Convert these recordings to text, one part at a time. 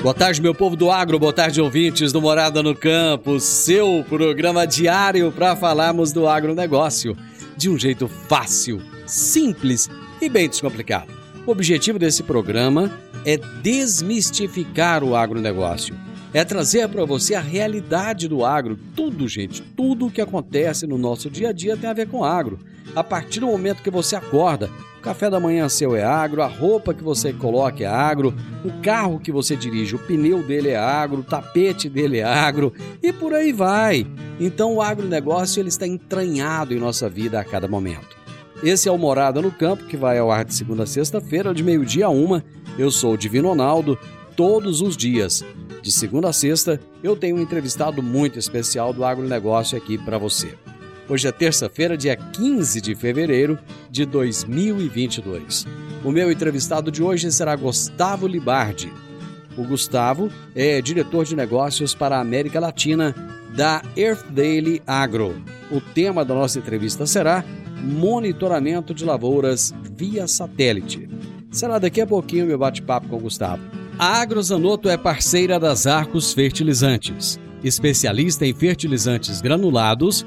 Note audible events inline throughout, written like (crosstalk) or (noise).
Boa tarde, meu povo do agro, boa tarde, ouvintes do Morada no Campo, seu programa diário para falarmos do agronegócio de um jeito fácil, simples e bem descomplicado. O objetivo desse programa é desmistificar o agronegócio, é trazer para você a realidade do agro. Tudo, gente, tudo o que acontece no nosso dia a dia tem a ver com agro. A partir do momento que você acorda, o café da manhã seu é agro, a roupa que você coloca é agro, o carro que você dirige, o pneu dele é agro, o tapete dele é agro e por aí vai. Então o agronegócio ele está entranhado em nossa vida a cada momento. Esse é o Morada no Campo, que vai ao ar de segunda a sexta-feira, de meio-dia a uma. Eu sou o Divino Ronaldo, todos os dias. De segunda a sexta, eu tenho um entrevistado muito especial do agronegócio aqui para você. Hoje é terça-feira, dia 15 de fevereiro de 2022. O meu entrevistado de hoje será Gustavo Libardi. O Gustavo é diretor de negócios para a América Latina da Earth Daily Agro. O tema da nossa entrevista será monitoramento de lavouras via satélite. Será daqui a pouquinho meu bate-papo com o Gustavo. A Agrozanoto é parceira das Arcos Fertilizantes, especialista em fertilizantes granulados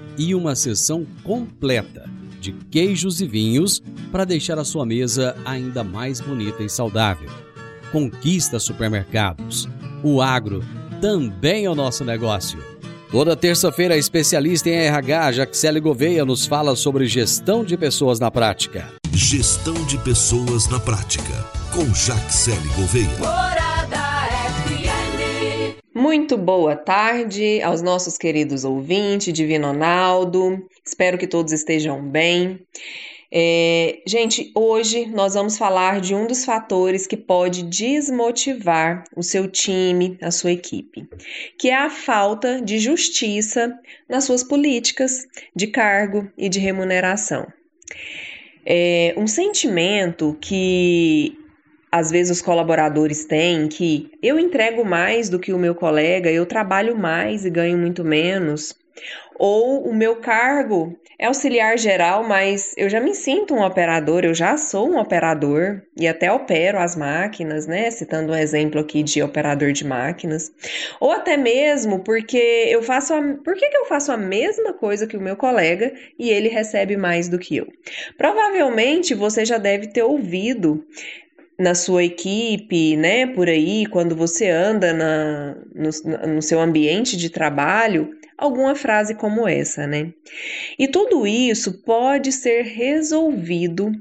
e uma sessão completa de queijos e vinhos para deixar a sua mesa ainda mais bonita e saudável. Conquista supermercados. O agro também é o nosso negócio. Toda terça-feira, a especialista em RH, Jaxele Gouveia, nos fala sobre gestão de pessoas na prática. Gestão de pessoas na prática, com Jaxele Gouveia. Muito boa tarde aos nossos queridos ouvintes, Divino Ronaldo. Espero que todos estejam bem. É, gente, hoje nós vamos falar de um dos fatores que pode desmotivar o seu time, a sua equipe, que é a falta de justiça nas suas políticas de cargo e de remuneração. É um sentimento que às vezes os colaboradores têm que eu entrego mais do que o meu colega, eu trabalho mais e ganho muito menos. Ou o meu cargo é auxiliar geral, mas eu já me sinto um operador, eu já sou um operador e até opero as máquinas, né? Citando um exemplo aqui de operador de máquinas. Ou até mesmo porque eu faço a, por que, que eu faço a mesma coisa que o meu colega e ele recebe mais do que eu? Provavelmente você já deve ter ouvido na sua equipe, né, por aí, quando você anda na, no, no seu ambiente de trabalho, alguma frase como essa, né? E tudo isso pode ser resolvido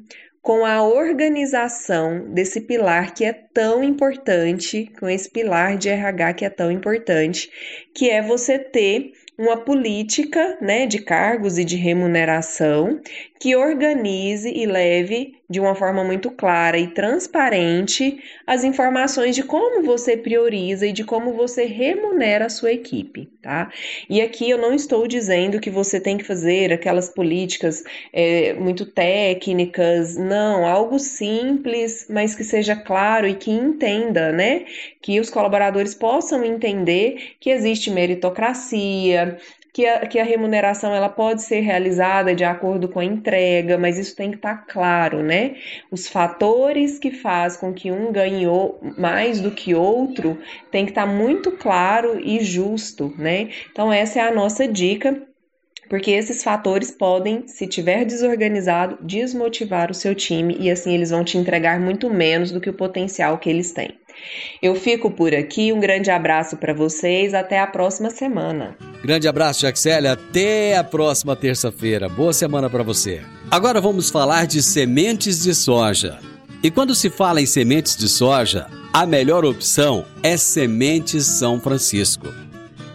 com a organização desse pilar que é tão importante, com esse pilar de RH que é tão importante, que é você ter uma política né, de cargos e de remuneração que organize e leve de uma forma muito clara e transparente as informações de como você prioriza e de como você remunera a sua equipe, tá? E aqui eu não estou dizendo que você tem que fazer aquelas políticas é, muito técnicas, não, algo simples, mas que seja claro e que entenda, né? Que os colaboradores possam entender que existe meritocracia, que a, que a remuneração ela pode ser realizada de acordo com a entrega, mas isso tem que estar tá claro, né? Os fatores que faz com que um ganhe mais do que outro tem que estar tá muito claro e justo, né? Então essa é a nossa dica porque esses fatores podem, se tiver desorganizado, desmotivar o seu time e assim eles vão te entregar muito menos do que o potencial que eles têm. Eu fico por aqui, um grande abraço para vocês, até a próxima semana. Grande abraço, Jaxele, até a próxima terça-feira. Boa semana para você. Agora vamos falar de sementes de soja. E quando se fala em sementes de soja, a melhor opção é Sementes São Francisco.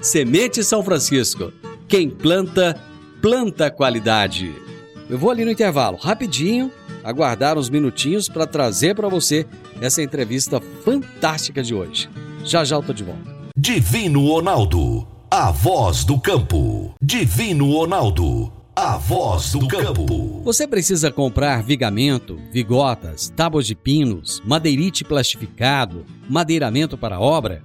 Semente São Francisco. Quem planta, planta qualidade. Eu vou ali no intervalo, rapidinho, aguardar uns minutinhos para trazer para você essa entrevista fantástica de hoje. Já já eu tô de volta. Divino Ronaldo, a voz do campo. Divino Ronaldo, a voz do campo. Você precisa comprar vigamento, vigotas, tábuas de pinos, madeirite plastificado, madeiramento para obra?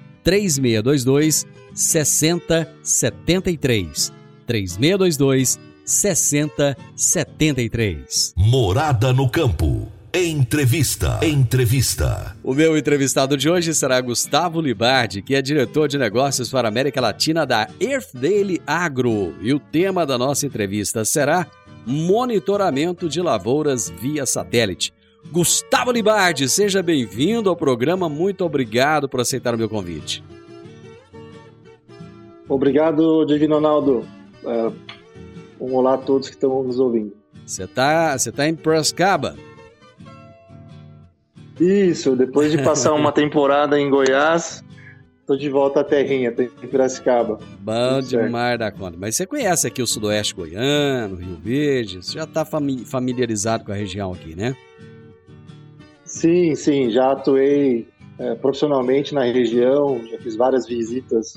3622 6073. 3622 6073. Morada no campo. Entrevista. Entrevista. O meu entrevistado de hoje será Gustavo Libardi, que é diretor de negócios para a América Latina da Earth Daily Agro. E o tema da nossa entrevista será monitoramento de lavouras via satélite. Gustavo Libardi, seja bem-vindo ao programa. Muito obrigado por aceitar o meu convite. Obrigado, Divino Ronaldo. Uh, um olá a todos que estão nos ouvindo. Você está você tá em Piracicaba? Isso, depois de passar uma (laughs) temporada em Goiás, tô de volta à terrinha, em Piracicaba. Bom demais da conta. Mas você conhece aqui o sudoeste goiano, Rio Verde, você já está familiarizado com a região aqui, né? Sim, sim, já atuei é, profissionalmente na região, já fiz várias visitas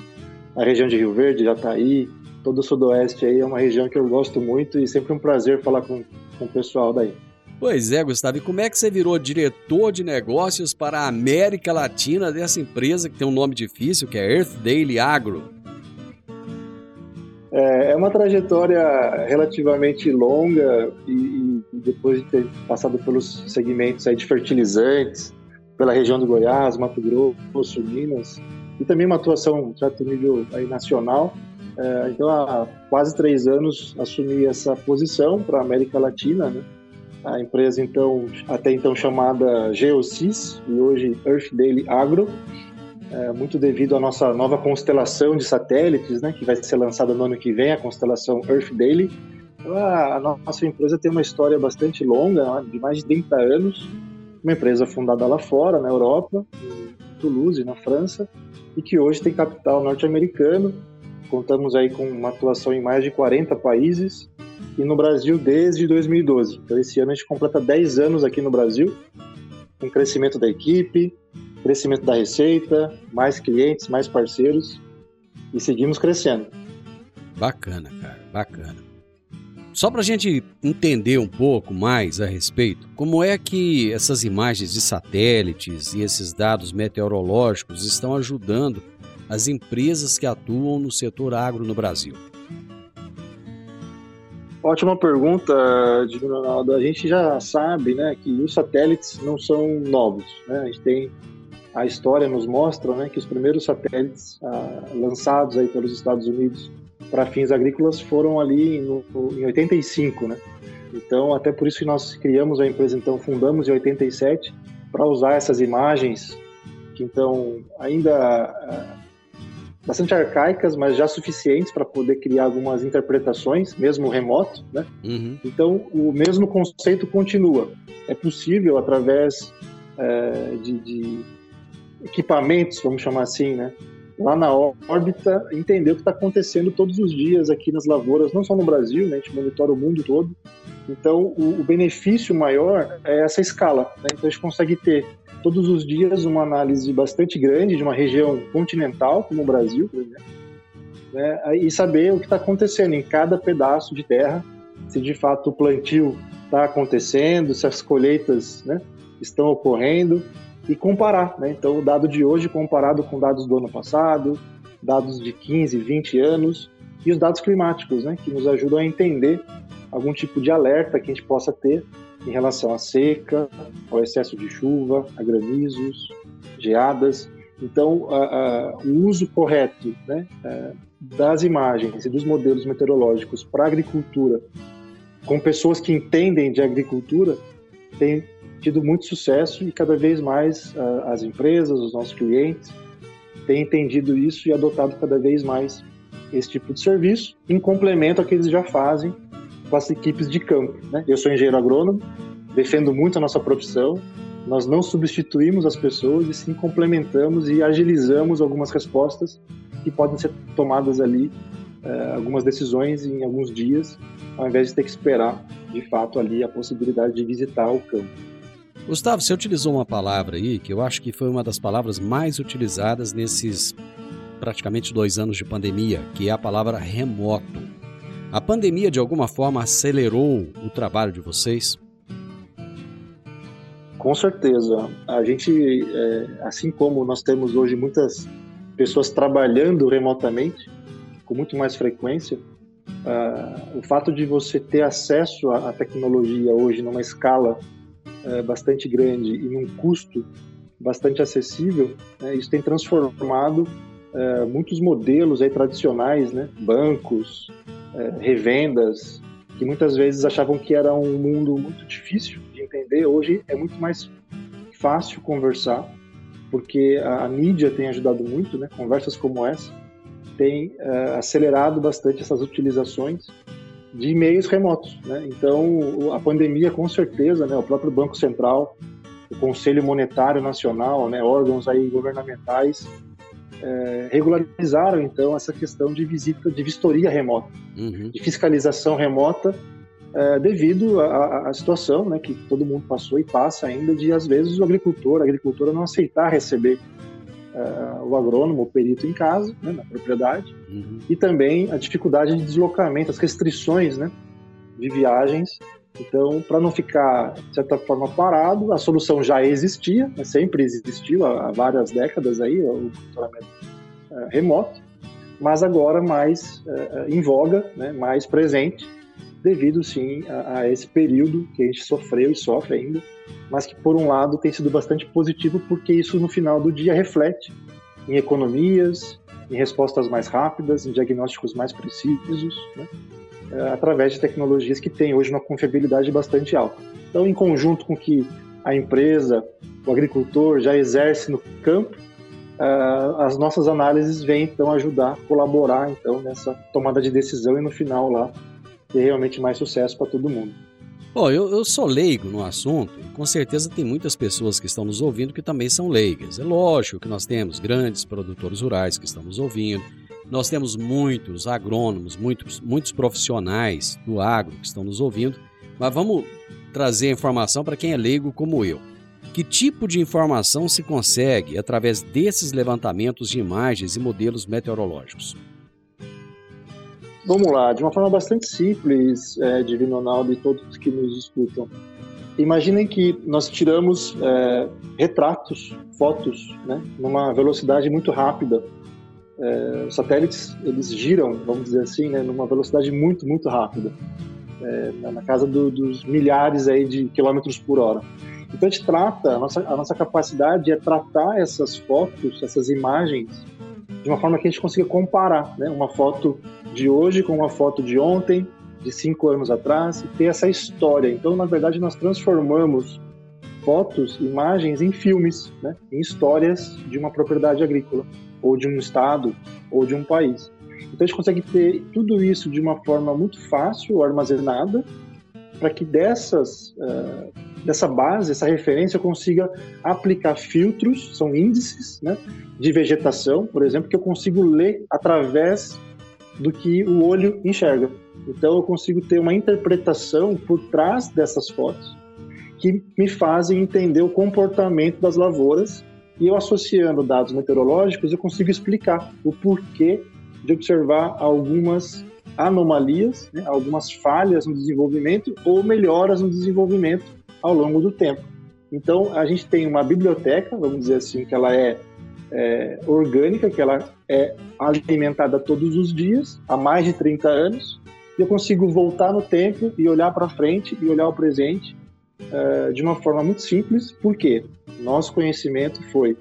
na região de Rio Verde, Jataí, todo o sudoeste aí é uma região que eu gosto muito e sempre um prazer falar com, com o pessoal daí. Pois é, Gustavo, e como é que você virou diretor de negócios para a América Latina dessa empresa que tem um nome difícil, que é Earth Daily Agro? É, é uma trajetória relativamente longa e, e, depois de ter passado pelos segmentos aí de fertilizantes, pela região do Goiás, Mato Grosso, Minas, e também uma atuação certo nível aí nacional. É, então, há quase três anos assumi essa posição para a América Latina, né? A empresa então até então chamada Geosys e hoje Earth Daily Agro é, muito devido à nossa nova constelação de satélites, né, que vai ser lançada no ano que vem, a constelação Earth Daily. A, a nossa empresa tem uma história bastante longa, né, de mais de 30 anos, uma empresa fundada lá fora, na Europa, em Toulouse, na França, e que hoje tem capital norte-americano. Contamos aí com uma atuação em mais de 40 países e no Brasil desde 2012. Então, esse ano a gente completa 10 anos aqui no Brasil, com crescimento da equipe, crescimento da receita, mais clientes, mais parceiros e seguimos crescendo. Bacana, cara, bacana. Só para a gente entender um pouco mais a respeito, como é que essas imagens de satélites e esses dados meteorológicos estão ajudando as empresas que atuam no setor agro no Brasil? Ótima pergunta, Divino Ronaldo. A gente já sabe né, que os satélites não são novos. Né? A gente tem a história nos mostra né, que os primeiros satélites ah, lançados aí pelos Estados Unidos para fins agrícolas foram ali no, em 85, né? Então, até por isso que nós criamos a empresa, então, fundamos em 87 para usar essas imagens que, então, ainda ah, bastante arcaicas, mas já suficientes para poder criar algumas interpretações, mesmo remoto, né? Uhum. Então, o mesmo conceito continua. É possível, através é, de, de equipamentos, vamos chamar assim, né? Lá na órbita, entender o que está acontecendo todos os dias aqui nas lavouras, não só no Brasil, né? a gente monitora o mundo todo. Então, o, o benefício maior é essa escala. Né? Então, a gente consegue ter todos os dias uma análise bastante grande de uma região continental, como o Brasil, por exemplo, né? e saber o que está acontecendo em cada pedaço de terra, se de fato o plantio está acontecendo, se as colheitas né, estão ocorrendo, e comparar. Né? Então, o dado de hoje comparado com dados do ano passado, dados de 15, 20 anos e os dados climáticos, né? que nos ajudam a entender algum tipo de alerta que a gente possa ter em relação à seca, ao excesso de chuva, a granizos, geadas. Então, a, a, o uso correto né, a, das imagens e dos modelos meteorológicos para agricultura, com pessoas que entendem de agricultura, tem tido muito sucesso e cada vez mais uh, as empresas, os nossos clientes têm entendido isso e adotado cada vez mais esse tipo de serviço, em complemento ao que eles já fazem com as equipes de campo. Né? Eu sou engenheiro agrônomo, defendo muito a nossa profissão, nós não substituímos as pessoas e sim complementamos e agilizamos algumas respostas que podem ser tomadas ali, uh, algumas decisões em alguns dias, ao invés de ter que esperar, de fato, ali a possibilidade de visitar o campo. Gustavo, você utilizou uma palavra aí que eu acho que foi uma das palavras mais utilizadas nesses praticamente dois anos de pandemia, que é a palavra remoto. A pandemia, de alguma forma, acelerou o trabalho de vocês? Com certeza. A gente, é, assim como nós temos hoje muitas pessoas trabalhando remotamente, com muito mais frequência, uh, o fato de você ter acesso à tecnologia hoje numa escala é, bastante grande e num custo bastante acessível, né, isso tem transformado é, muitos modelos aí tradicionais, né, bancos, é, revendas, que muitas vezes achavam que era um mundo muito difícil de entender, hoje é muito mais fácil conversar, porque a, a mídia tem ajudado muito, né, conversas como essa, tem é, acelerado bastante essas utilizações de e-mails remotos. Né? Então, a pandemia, com certeza, né, o próprio Banco Central, o Conselho Monetário Nacional, né, órgãos aí governamentais, é, regularizaram, então, essa questão de visita, de vistoria remota, uhum. de fiscalização remota, é, devido à, situação né, que todo mundo passou e passa ainda de, às vezes, o agricultor, a agricultura não aceitar receber uh, o agrônomo, o perito em casa, né, na propriedade, uhum. e também a dificuldade de deslocamento, as restrições né, de viagens. Então, para não ficar, de certa forma, parado, a solução já existia, né, sempre existiu há, várias décadas aí, o monitoramento uh, remoto, mas agora mais uh, em voga, né, mais presente, devido sim a, a, esse período que a gente sofreu e sofre ainda, mas que por um lado tem sido bastante positivo porque isso no final do dia reflete em economias, em respostas mais rápidas, em diagnósticos mais precisos, né? É, através de tecnologias que têm hoje uma confiabilidade bastante alta. Então, em conjunto com que a empresa, o agricultor já exerce no campo, uh, as nossas análises vêm então ajudar, colaborar então nessa tomada de decisão e no final lá ter realmente mais sucesso para todo mundo. Bom, eu, eu sou leigo no assunto, com certeza tem muitas pessoas que estão nos ouvindo que também são leigas. É lógico que nós temos grandes produtores rurais que estão nos ouvindo, nós temos muitos agrônomos, muitos, muitos profissionais do agro que estão nos ouvindo, mas vamos trazer informação para quem é leigo como eu. Que tipo de informação se consegue através desses levantamentos de imagens e modelos meteorológicos? Vamos lá, de uma forma bastante simples, é, Divino Ronaldo e todos que nos escutam. Imaginem que nós tiramos é, retratos, fotos, né, numa velocidade muito rápida. É, os satélites eles giram, vamos dizer assim, né, numa velocidade muito, muito rápida, é, na casa do, dos milhares aí de quilômetros por hora. Então a gente trata, a nossa, a nossa capacidade é tratar essas fotos, essas imagens, de uma forma que a gente consiga comparar, né, uma foto de hoje com uma foto de ontem, de cinco anos atrás, e ter essa história. Então, na verdade, nós transformamos fotos, imagens em filmes, né? em histórias de uma propriedade agrícola, ou de um estado, ou de um país. Então, a gente consegue ter tudo isso de uma forma muito fácil, armazenada, para que dessas, uh, dessa base, essa referência, eu consiga aplicar filtros, são índices né, de vegetação, por exemplo, que eu consigo ler através do que o olho enxerga. Então eu consigo ter uma interpretação por trás dessas fotos que me fazem entender o comportamento das lavouras e eu associando dados meteorológicos eu consigo explicar o porquê de observar algumas anomalias, né, algumas falhas no desenvolvimento ou melhoras no desenvolvimento ao longo do tempo. Então a gente tem uma biblioteca, vamos dizer assim, que ela é é, orgânica, que ela é alimentada todos os dias, há mais de 30 anos, e eu consigo voltar no tempo e olhar para frente e olhar o presente é, de uma forma muito simples, porque nosso conhecimento foi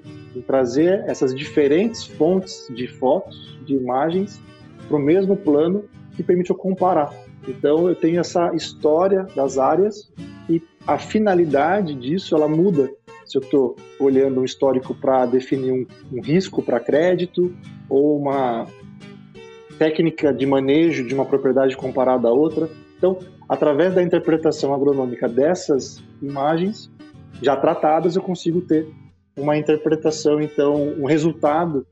trazer essas diferentes fontes de fotos, de imagens, para o mesmo plano que permite eu comparar. Então eu tenho essa história das áreas e a finalidade disso ela muda se eu estou olhando um histórico para definir um, um risco para crédito ou uma técnica de manejo de uma propriedade comparada a outra. Então, através da interpretação agronômica dessas imagens já tratadas, eu consigo ter uma interpretação, então, um resultado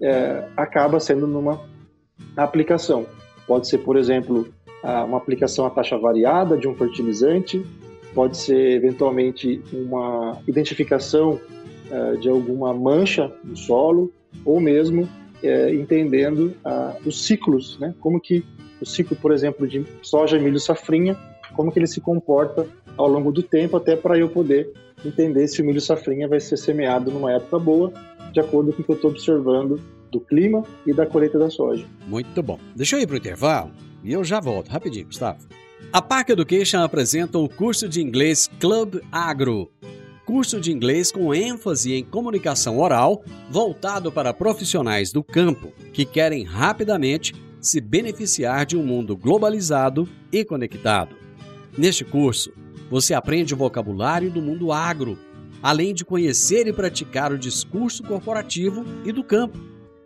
é, acaba sendo numa aplicação. Pode ser, por exemplo, uma aplicação a taxa variada de um fertilizante, pode ser eventualmente uma identificação uh, de alguma mancha no solo ou mesmo uh, entendendo uh, os ciclos, né? Como que o ciclo, por exemplo, de soja, milho, safrinha, como que ele se comporta ao longo do tempo, até para eu poder entender se o milho safrinha vai ser semeado numa época boa, de acordo com o que eu estou observando do clima e da colheita da soja. Muito bom. Deixa eu ir para o intervalo e eu já volto rapidinho, Gustavo. A Park Education apresenta o curso de inglês Club Agro. Curso de inglês com ênfase em comunicação oral, voltado para profissionais do campo que querem rapidamente se beneficiar de um mundo globalizado e conectado. Neste curso, você aprende o vocabulário do mundo agro, além de conhecer e praticar o discurso corporativo e do campo.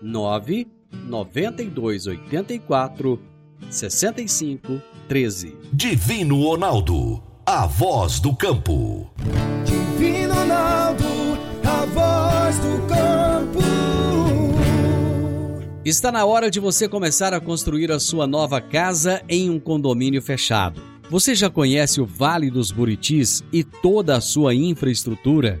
9 9284 6513. Divino Ronaldo, a voz do campo. Divino Ronaldo, a voz do campo. Está na hora de você começar a construir a sua nova casa em um condomínio fechado. Você já conhece o Vale dos Buritis e toda a sua infraestrutura?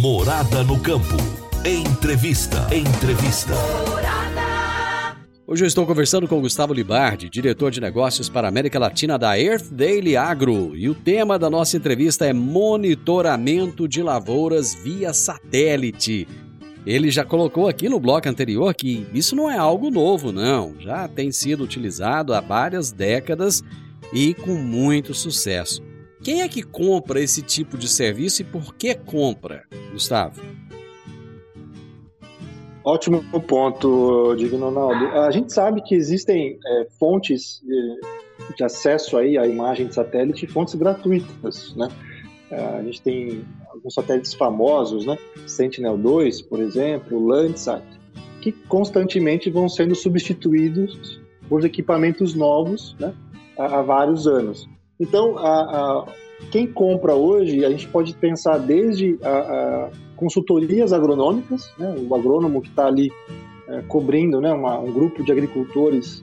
Morada no campo. Entrevista. Entrevista. Hoje eu estou conversando com Gustavo Libardi, diretor de negócios para a América Latina da Earth Daily Agro, e o tema da nossa entrevista é monitoramento de lavouras via satélite. ele já colocou aqui no bloco anterior que isso não é algo novo, não. Já tem sido utilizado há várias décadas e com muito sucesso. Quem é que compra esse tipo de serviço e por que compra, Gustavo? Ótimo ponto, Divino Ronaldo. A gente sabe que existem é, fontes de, de acesso aí à imagem de satélite, fontes gratuitas, né? É, a gente tem alguns satélites famosos, né? Sentinel-2, por exemplo, Landsat, que constantemente vão sendo substituídos por equipamentos novos, né? Há vários anos. Então, a, a, quem compra hoje, a gente pode pensar desde a, consultorias agronômicas, né? o agrônomo que está ali é, cobrindo né? Uma, um grupo de agricultores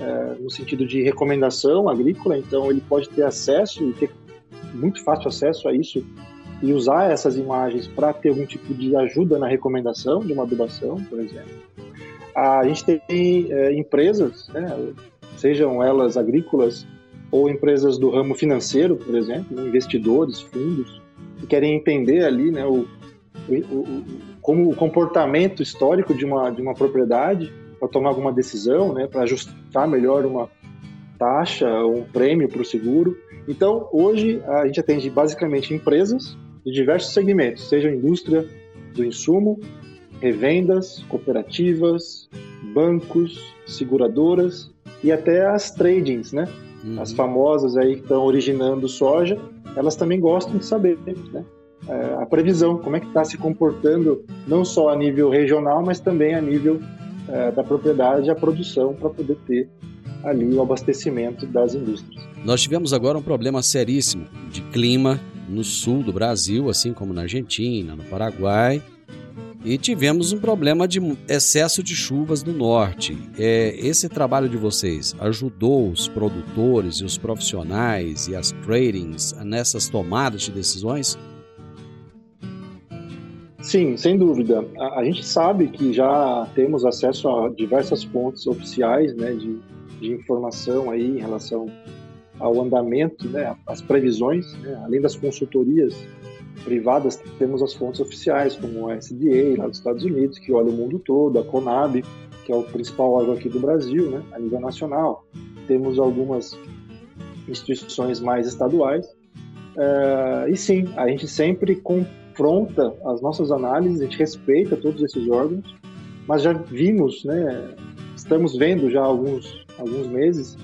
é, no sentido de recomendação agrícola, então ele pode ter acesso e ter muito fácil acesso a isso e usar essas imagens para ter algum tipo de ajuda na recomendação de uma adubação, por exemplo. A gente tem é, empresas, né, sejam elas agrícolas ou empresas do ramo financeiro, por exemplo, investidores, fundos, que querem entender ali né, o, o, como o comportamento histórico de uma, de uma propriedade para tomar alguma decisão, né, para ajustar melhor uma taxa ou um prêmio para o seguro. Então, hoje, a gente atende basicamente empresas de diversos segmentos, seja indústria do insumo, revendas, cooperativas, bancos, seguradoras e até as tradings, né? Uhum. As famosas aí que estão originando soja, elas também gostam de saber, né? É, a previsão, como é que está se comportando, não só a nível regional, mas também a nível é, da propriedade, a produção, para poder ter ali o abastecimento das indústrias. Nós tivemos agora um problema seríssimo de clima no sul do Brasil, assim como na Argentina, no Paraguai, e tivemos um problema de excesso de chuvas no norte. É, esse trabalho de vocês ajudou os produtores e os profissionais e as tradings nessas tomadas de decisões? Sim, sem dúvida. A, a gente sabe que já temos acesso a diversas fontes oficiais né, de, de informação aí em relação ao andamento, né, as previsões, né, além das consultorias privadas, temos as fontes oficiais, como a SDA, lá dos Estados Unidos, que olha o mundo todo, a CONAB, que é o principal órgão aqui do Brasil, né, a nível nacional. Temos algumas instituições mais estaduais. Uh, e sim, a gente sempre confronta as nossas análises, a gente respeita todos esses órgãos, mas já vimos, né, estamos vendo já há alguns, alguns meses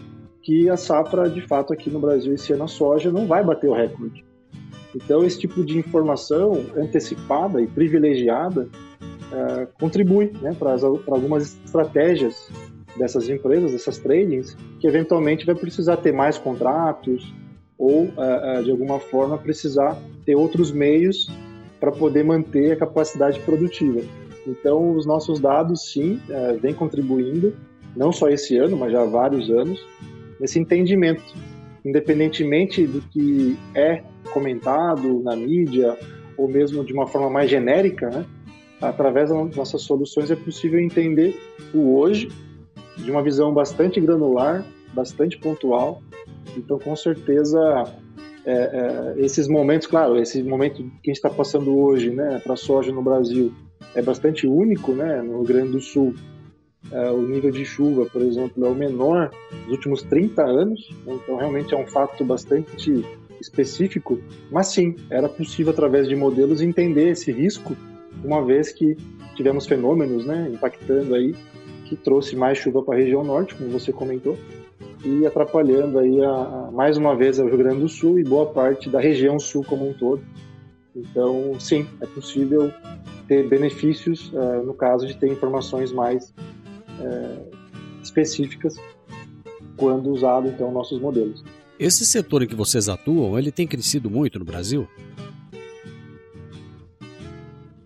que a safra, de fato, aqui no Brasil esse ano a soja não vai bater o recorde. Então, esse tipo de informação antecipada e privilegiada uh, contribui né, para algumas estratégias dessas empresas, dessas tradings, que eventualmente vai precisar ter mais contratos ou, uh, uh, de alguma forma, precisar ter outros meios para poder manter a capacidade produtiva. Então, os nossos dados, sim, vêm contribuindo, não só esse ano, mas já há vários anos, nesse entendimento, independentemente do que é comentado na mídia ou mesmo de uma forma mais genérica, né? através das nossas soluções é possível entender o hoje de uma visão bastante granular, bastante pontual. Então, com certeza, é, é, esses momentos, claro, esse momento que a gente está passando hoje, né, para soja no Brasil, é bastante único, né, no Rio Grande do Sul o nível de chuva, por exemplo, é o menor dos últimos 30 anos, né? então realmente é um fato bastante específico, mas sim, era possível através de modelos entender esse risco, uma vez que tivemos fenômenos né, impactando aí, que trouxe mais chuva para a região norte, como você comentou, e atrapalhando aí a, a, mais uma vez o Rio Grande do Sul e boa parte da região sul como um todo. Então, sim, é possível ter benefícios uh, no caso de ter informações mais é, específicas quando usado então nossos modelos. Esse setor em que vocês atuam, ele tem crescido muito no Brasil?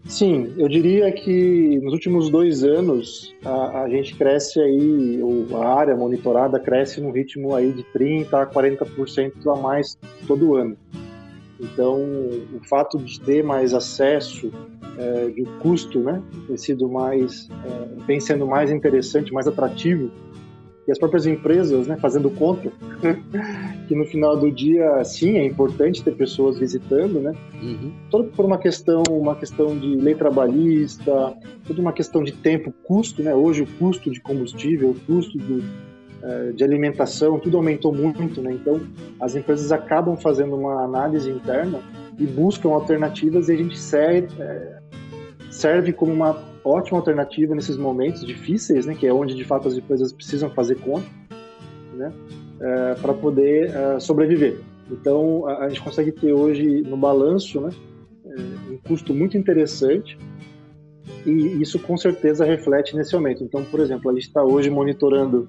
Sim, eu diria que nos últimos dois anos a, a gente cresce aí, a área monitorada cresce num ritmo aí de 30% a 40% a mais todo ano. Então, o fato de ter mais acesso é, de custo, né, tem sido mais, é, vem sendo mais interessante, mais atrativo, e as próprias empresas, né, fazendo conta, (laughs) que no final do dia, sim, é importante ter pessoas visitando, né? Uhum. Todo por uma questão, uma questão de lei trabalhista, toda uma questão de tempo, custo, né? Hoje o custo de combustível, o custo do, de alimentação, tudo aumentou muito, né? Então as empresas acabam fazendo uma análise interna e buscam alternativas e a gente serve, é, serve como uma ótima alternativa nesses momentos difíceis, né? Que é onde de fato as empresas precisam fazer conta, né? É, para poder é, sobreviver. Então a, a, gente consegue ter hoje no balanço, né? É, um custo muito interessante e isso com certeza reflete nesse aumento. Então, por exemplo, a gente está hoje monitorando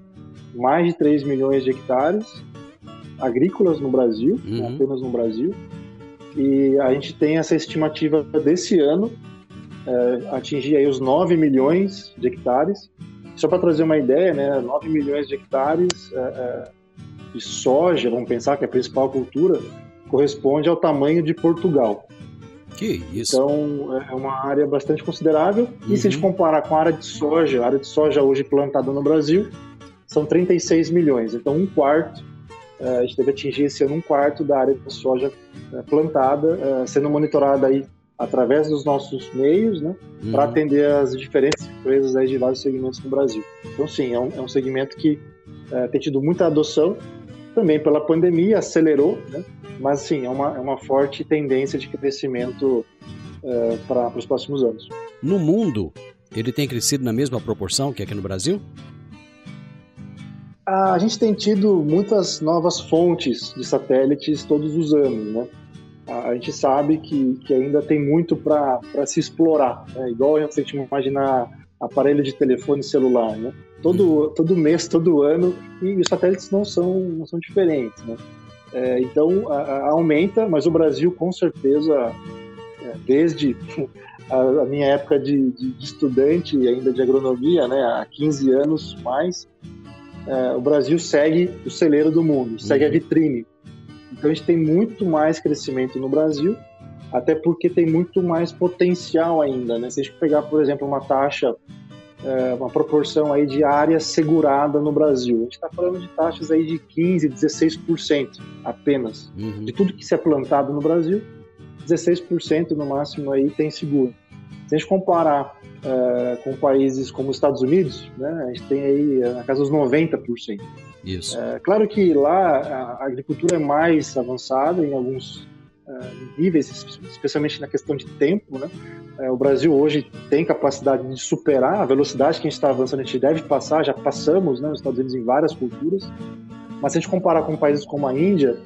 mais de 3 milhões de hectares agrícolas no Brasil, uhum. apenas no Brasil, e a gente tem essa estimativa desse ano é, atingir aí os 9 milhões de hectares. Só para trazer uma ideia, né, 9 milhões de hectares é, é, de soja, vamos pensar que é a principal cultura, corresponde ao tamanho de Portugal. Que isso. Então é uma área bastante considerável. Uhum. E se a gente uhum. comparar com a área de soja, a área de soja hoje plantada no Brasil, são 36 milhões. Então um quarto, é, a gente deve atingir esse ano um quarto da área de soja é, plantada, é, sendo monitorada aí através dos nossos meios, né, uhum. para atender as diferentes empresas aí de vários segmentos no Brasil. Então, sim, é um, é um segmento que é, tem tido muita adoção, também pela pandemia, acelerou, né, mas, sim, é uma, é uma forte tendência de crescimento é, para os próximos anos. No mundo, ele tem crescido na mesma proporção que aqui no Brasil? A gente tem tido muitas novas fontes de satélites todos os anos, né? a gente sabe que, que ainda tem muito para se explorar. Né? Igual a gente imaginar aparelho de telefone celular, né? Todo, todo mês, todo ano, e os satélites não são, não são diferentes, né? É, então, a, a aumenta, mas o Brasil, com certeza, é, desde (laughs) a, a, minha época de, de, de, estudante ainda de agronomia, né, há 15 anos mais, é, o Brasil segue o celeiro do mundo, segue uhum. a vitrine então a gente tem muito mais crescimento no Brasil, até porque tem muito mais potencial ainda, né? Se a gente pegar, por exemplo, uma taxa, é, uma proporção aí de área segurada no Brasil, a gente está falando de taxas aí de 15, 16% apenas. Uhum. De tudo que se é plantado no Brasil, 16% no máximo aí tem seguro. Se a gente comparar é, com países como os Estados Unidos, né, a gente tem aí na casa dos 90%. Isso. É, claro que lá a agricultura é mais avançada em alguns é, níveis, especialmente na questão de tempo, né? É, o Brasil hoje tem capacidade de superar a velocidade que a gente está avançando, a gente deve passar, já passamos, né, nos Estados Unidos em várias culturas, mas se a gente comparar com países como a Índia,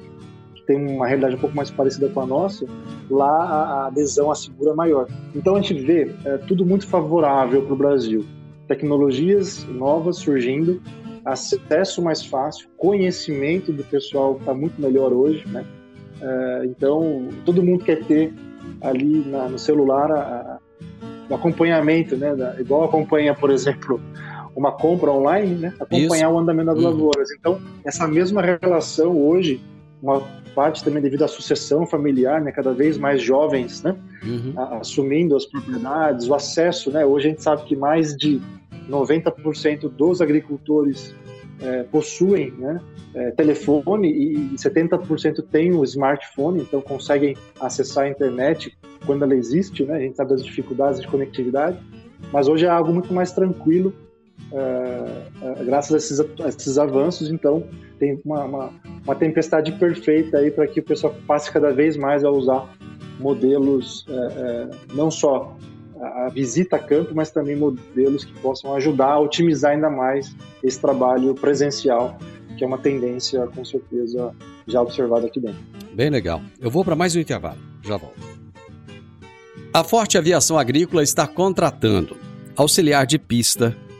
tem uma realidade um pouco mais parecida com a nossa, lá a adesão à segura é maior. Então a gente vê é, tudo muito favorável para o Brasil. Tecnologias novas surgindo, acesso mais fácil, conhecimento do pessoal está muito melhor hoje, né? É, então, todo mundo quer ter ali na, no celular a, a, o acompanhamento, né? Da, igual acompanha, por exemplo, uma compra online, né? Acompanhar Isso. o andamento das uhum. lavouras. Então, essa mesma relação hoje, uma parte também devido à sucessão familiar, né? Cada vez mais jovens, né? Uhum. Assumindo as propriedades, o acesso, né? Hoje a gente sabe que mais de 90% dos agricultores é, possuem né, é, telefone e 70% têm o smartphone, então conseguem acessar a internet quando ela existe, né? A gente sabe das dificuldades de conectividade, mas hoje é algo muito mais tranquilo é, é graças a esses, a esses, avanços, então tem uma, uma, uma tempestade perfeita aí para que o pessoal passe cada vez mais a usar modelos é, não só a visita a campo, mas também modelos que possam ajudar a otimizar ainda mais esse trabalho presencial, que é uma tendência com certeza já observada aqui dentro. Bem legal. Eu vou para mais um intervalo. Já volto. A Forte Aviação Agrícola está contratando auxiliar de pista,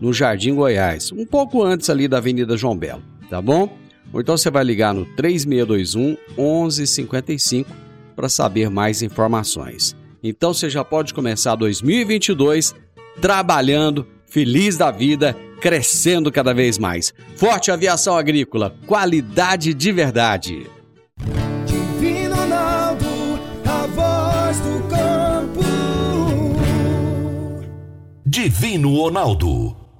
no Jardim Goiás, um pouco antes ali da Avenida João Belo, tá bom? Ou então você vai ligar no 3621 1155 para saber mais informações. Então você já pode começar 2022 trabalhando, feliz da vida, crescendo cada vez mais. Forte Aviação Agrícola, qualidade de verdade. Divino Ronaldo, a voz do campo. Divino Ronaldo,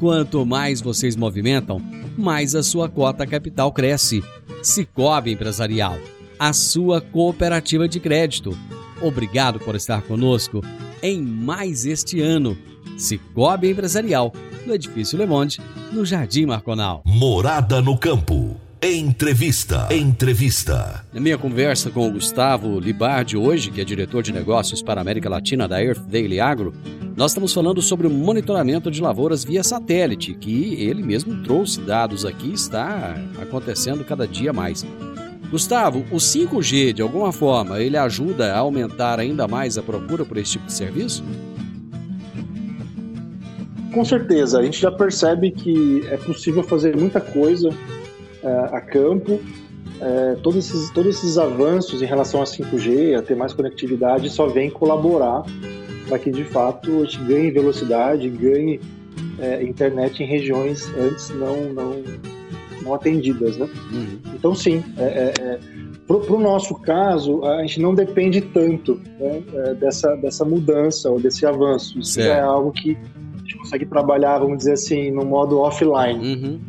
quanto mais vocês movimentam, mais a sua cota capital cresce. Cicobi Empresarial a sua cooperativa de crédito. Obrigado por estar conosco em mais este ano. Cicobi Empresarial, no Edifício Le Monde, no Jardim Marconal. Morada no Campo. Entrevista. Entrevista. Na minha conversa com o Gustavo Libardi hoje, que é diretor de negócios para a América Latina da Earth Daily Agro, nós estamos falando sobre o monitoramento de lavouras via satélite, que ele mesmo trouxe dados aqui e está acontecendo cada dia mais. Gustavo, o 5G, de alguma forma, ele ajuda a aumentar ainda mais a procura por esse tipo de serviço? Com certeza, a gente já percebe que é possível fazer muita coisa é, a campo. É, todos, esses, todos esses avanços em relação a 5G, a ter mais conectividade, só vem colaborar para que de fato a gente ganhe velocidade, ganhe é, internet em regiões antes não, não, não atendidas, né? Uhum. Então, sim, é, é, para o nosso caso, a gente não depende tanto né, dessa, dessa mudança ou desse avanço. Isso certo. é algo que a gente consegue trabalhar, vamos dizer assim, no modo offline. Uhum.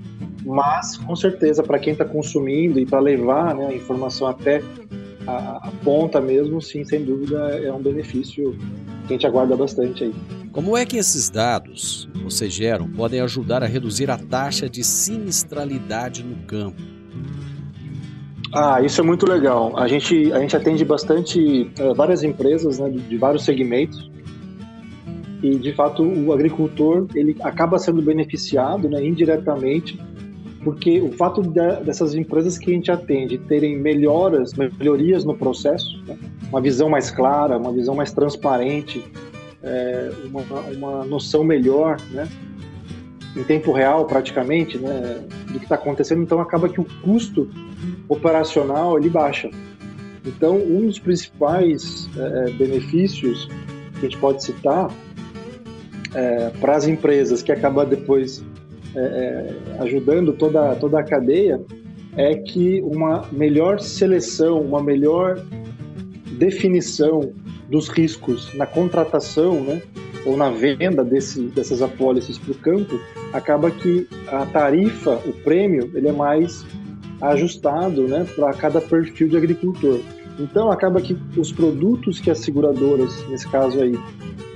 Mas, com certeza, para quem está consumindo e para levar né, a informação até a, a, ponta mesmo, sim, sem dúvida, é um benefício que a gente aguarda bastante aí. Como é que esses dados que vocês geram podem ajudar a reduzir a taxa de sinistralidade no campo? Ah, isso é muito legal. A gente, a gente atende bastante uh, várias empresas né, de, de, vários segmentos e, de fato, o agricultor ele acaba sendo beneficiado né, indiretamente porque o fato de, dessas empresas que a gente atende terem melhoras, melhorias no processo, né, uma visão mais clara, uma visão mais transparente, é, uma, uma noção melhor, né? em tempo real praticamente, né, do que está acontecendo, então acaba que o custo operacional ele baixa. Então, um dos principais é, é benefícios que a gente pode citar é, para as empresas que acaba depois é, é, ajudando toda, toda a cadeia é que uma melhor seleção, uma melhor definição dos riscos na contratação, né, ou na venda desse, dessas apólices para o campo, acaba que a tarifa, o prêmio, ele é mais ajustado né, para cada perfil de agricultor. Então, acaba que os produtos que as seguradoras, nesse caso aí,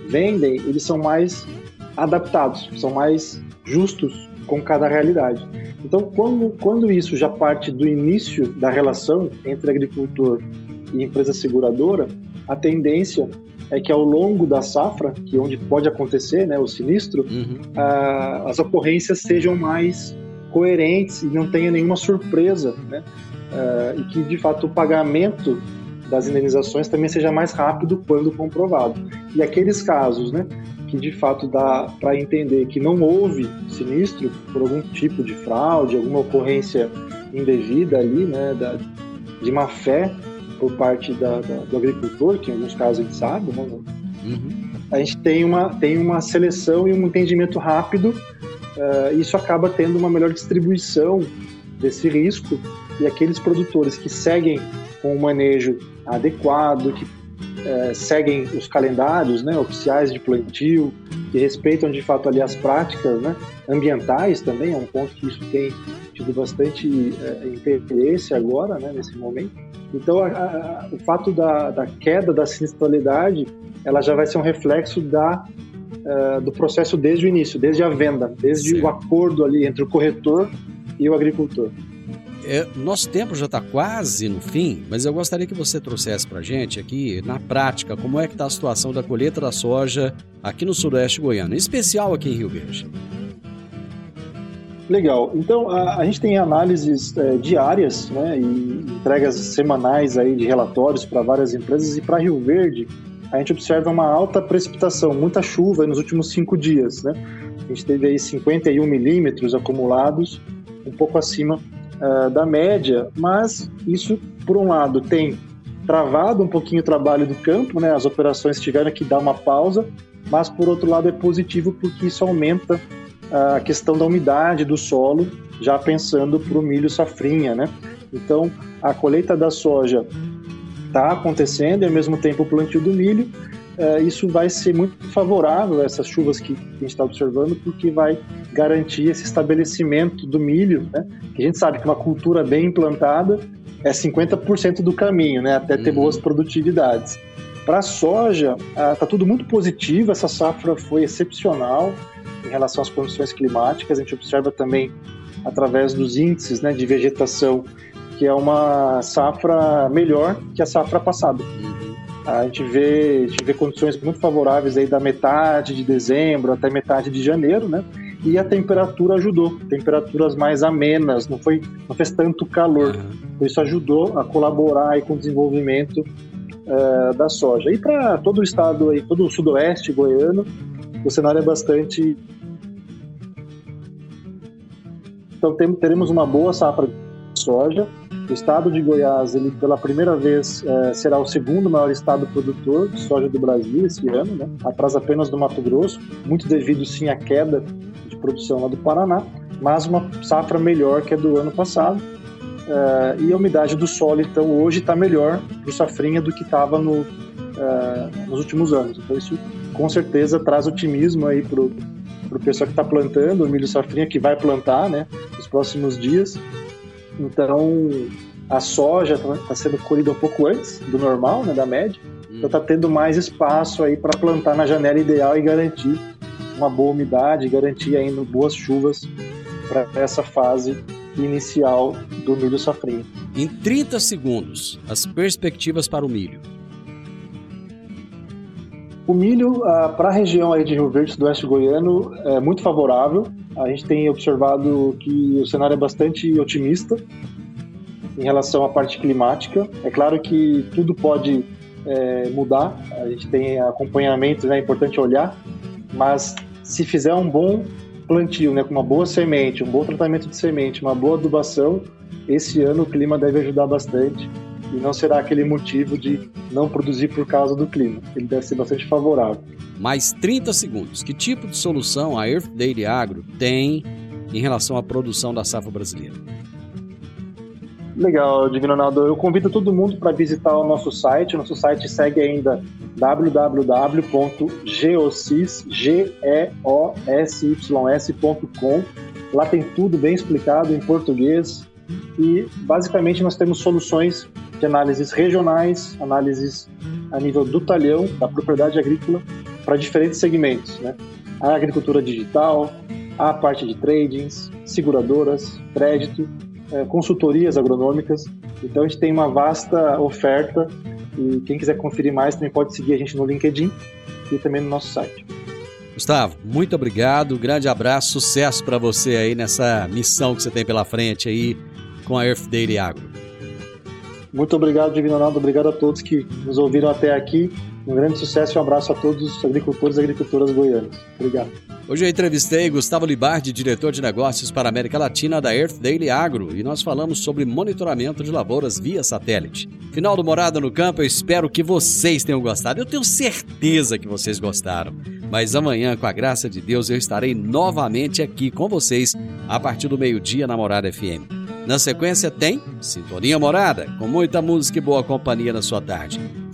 vendem, eles são mais adaptados, são mais justos com cada realidade. Então, quando, quando isso já parte do início da relação entre agricultor e empresa seguradora, a tendência é que ao longo da safra, que é onde pode acontecer né, o sinistro, uhum. uh, as ocorrências sejam mais coerentes e não tenha nenhuma surpresa, né? Uh, e que de fato o pagamento das indenizações também seja mais rápido quando comprovado. E aqueles casos, né, que de fato dá para entender que não houve sinistro por algum tipo de fraude, alguma ocorrência indevida ali, né, da, de má fé, por parte da, da, do agricultor, que em alguns casos a gente sabe, né? Uhum. a gente tem uma, tem uma seleção e um entendimento rápido, uh, isso acaba tendo uma melhor distribuição desse risco e aqueles produtores que seguem com o manejo adequado, que uh, seguem os calendários né, oficiais de plantio, que respeitam de fato ali as práticas né, ambientais também, é um ponto que isso tem tido bastante uh, interesse agora, né, nesse momento. Então, a, a, o fato da, da, queda da sinistralidade, ela já vai ser um reflexo da, uh, do processo desde o início, desde a venda, desde Sim. o acordo ali entre o corretor e o agricultor. É, nosso tempo já está quase no fim, mas eu gostaria que você trouxesse para gente aqui, na prática, como é que está a situação da colheita da soja aqui no sudoeste goiano, em especial aqui em Rio Verde. Legal. Então, a, a gente tem análises é, diárias né, e entregas semanais aí de relatórios para várias empresas e para Rio Verde a gente observa uma alta precipitação, muita chuva nos últimos cinco dias. Né? A gente teve aí 51 milímetros acumulados, um pouco acima uh, da média, mas isso, por um lado, tem travado um pouquinho o trabalho do campo, né? as operações tiveram que dar uma pausa, mas, por outro lado, é positivo porque isso aumenta a questão da umidade do solo, já pensando para o milho safrinha, né? Então, a colheita da soja está acontecendo e, ao mesmo tempo, o plantio do milho. É, isso vai ser muito favorável, essas chuvas que a gente está observando, porque vai garantir esse estabelecimento do milho, né? Que a gente sabe que uma cultura bem implantada é 50% do caminho, né? Até ter uhum. boas produtividades. Para a soja, está tudo muito positivo, essa safra foi excepcional em relação às condições climáticas. A gente observa também através dos índices né, de vegetação que é uma safra melhor que a safra passada. Uhum. A gente vê, a gente vê condições muito favoráveis aí da metade de dezembro até metade de janeiro, né? E a temperatura ajudou, temperaturas mais amenas, não foi, não fez tanto calor. Uhum. Isso ajudou a colaborar aí com o desenvolvimento uh, da soja. E para todo o estado aí, todo o sudoeste goiano, o cenário é bastante então tem, teremos uma boa safra de soja. O estado de Goiás, ele pela primeira vez é, será o segundo maior estado produtor de soja do Brasil esse ano, né? atrás apenas do Mato Grosso, muito devido sim à queda de produção lá do Paraná, mas uma safra melhor que a do ano passado. É, e a umidade do solo, então, hoje está melhor para o safrinha do que estava no, é, nos últimos anos. Então, isso com certeza traz otimismo aí para o pessoal que está plantando o milho safrinha, que vai plantar né, nos próximos dias. Então, a soja está tá sendo colhida um pouco antes do normal, né, da média. Então, está tendo mais espaço aí para plantar na janela ideal e garantir uma boa umidade, garantir ainda boas chuvas para essa fase inicial do milho safrinha. Em 30 segundos, as perspectivas para o milho. O milho, ah, para a região aí de Rio Verde, do oeste goiano, é muito favorável. A gente tem observado que o cenário é bastante otimista em relação à parte climática. É claro que tudo pode é, mudar, a gente tem acompanhamento, né, é importante olhar, mas se fizer um bom plantio, né, com uma boa semente, um bom tratamento de semente, uma boa adubação, esse ano o clima deve ajudar bastante e não será aquele motivo de não produzir por causa do clima. Ele deve ser bastante favorável. Mais 30 segundos. Que tipo de solução a Earth Daily Agro tem em relação à produção da safra brasileira? Legal, Divino Ronaldo. Eu convido todo mundo para visitar o nosso site. O nosso site segue ainda www.geosys.com. Lá tem tudo bem explicado em português e basicamente nós temos soluções de análises regionais, análises a nível do talhão, da propriedade agrícola, para diferentes segmentos. Né? A agricultura digital, a parte de tradings, seguradoras, crédito, é, consultorias agronômicas. Então a gente tem uma vasta oferta e quem quiser conferir mais também pode seguir a gente no LinkedIn e também no nosso site. Gustavo, muito obrigado, grande abraço, sucesso para você aí nessa missão que você tem pela frente aí com a Earth Daily Agro. Muito obrigado, Divino Ronaldo. Obrigado a todos que nos ouviram até aqui. Um grande sucesso e um abraço a todos os agricultores e agricultoras goianos. Obrigado. Hoje eu entrevistei Gustavo Libardi, diretor de negócios para a América Latina da Earth Daily Agro, e nós falamos sobre monitoramento de lavouras via satélite. Final do Morada no Campo, eu espero que vocês tenham gostado. Eu tenho certeza que vocês gostaram. Mas amanhã, com a graça de Deus, eu estarei novamente aqui com vocês a partir do meio-dia na Morada FM. Na sequência tem Sintonia Morada, com muita música e boa companhia na sua tarde.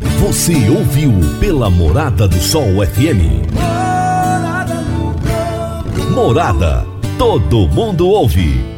Você ouviu pela Morada do Sol FM. Morada. Todo mundo ouve.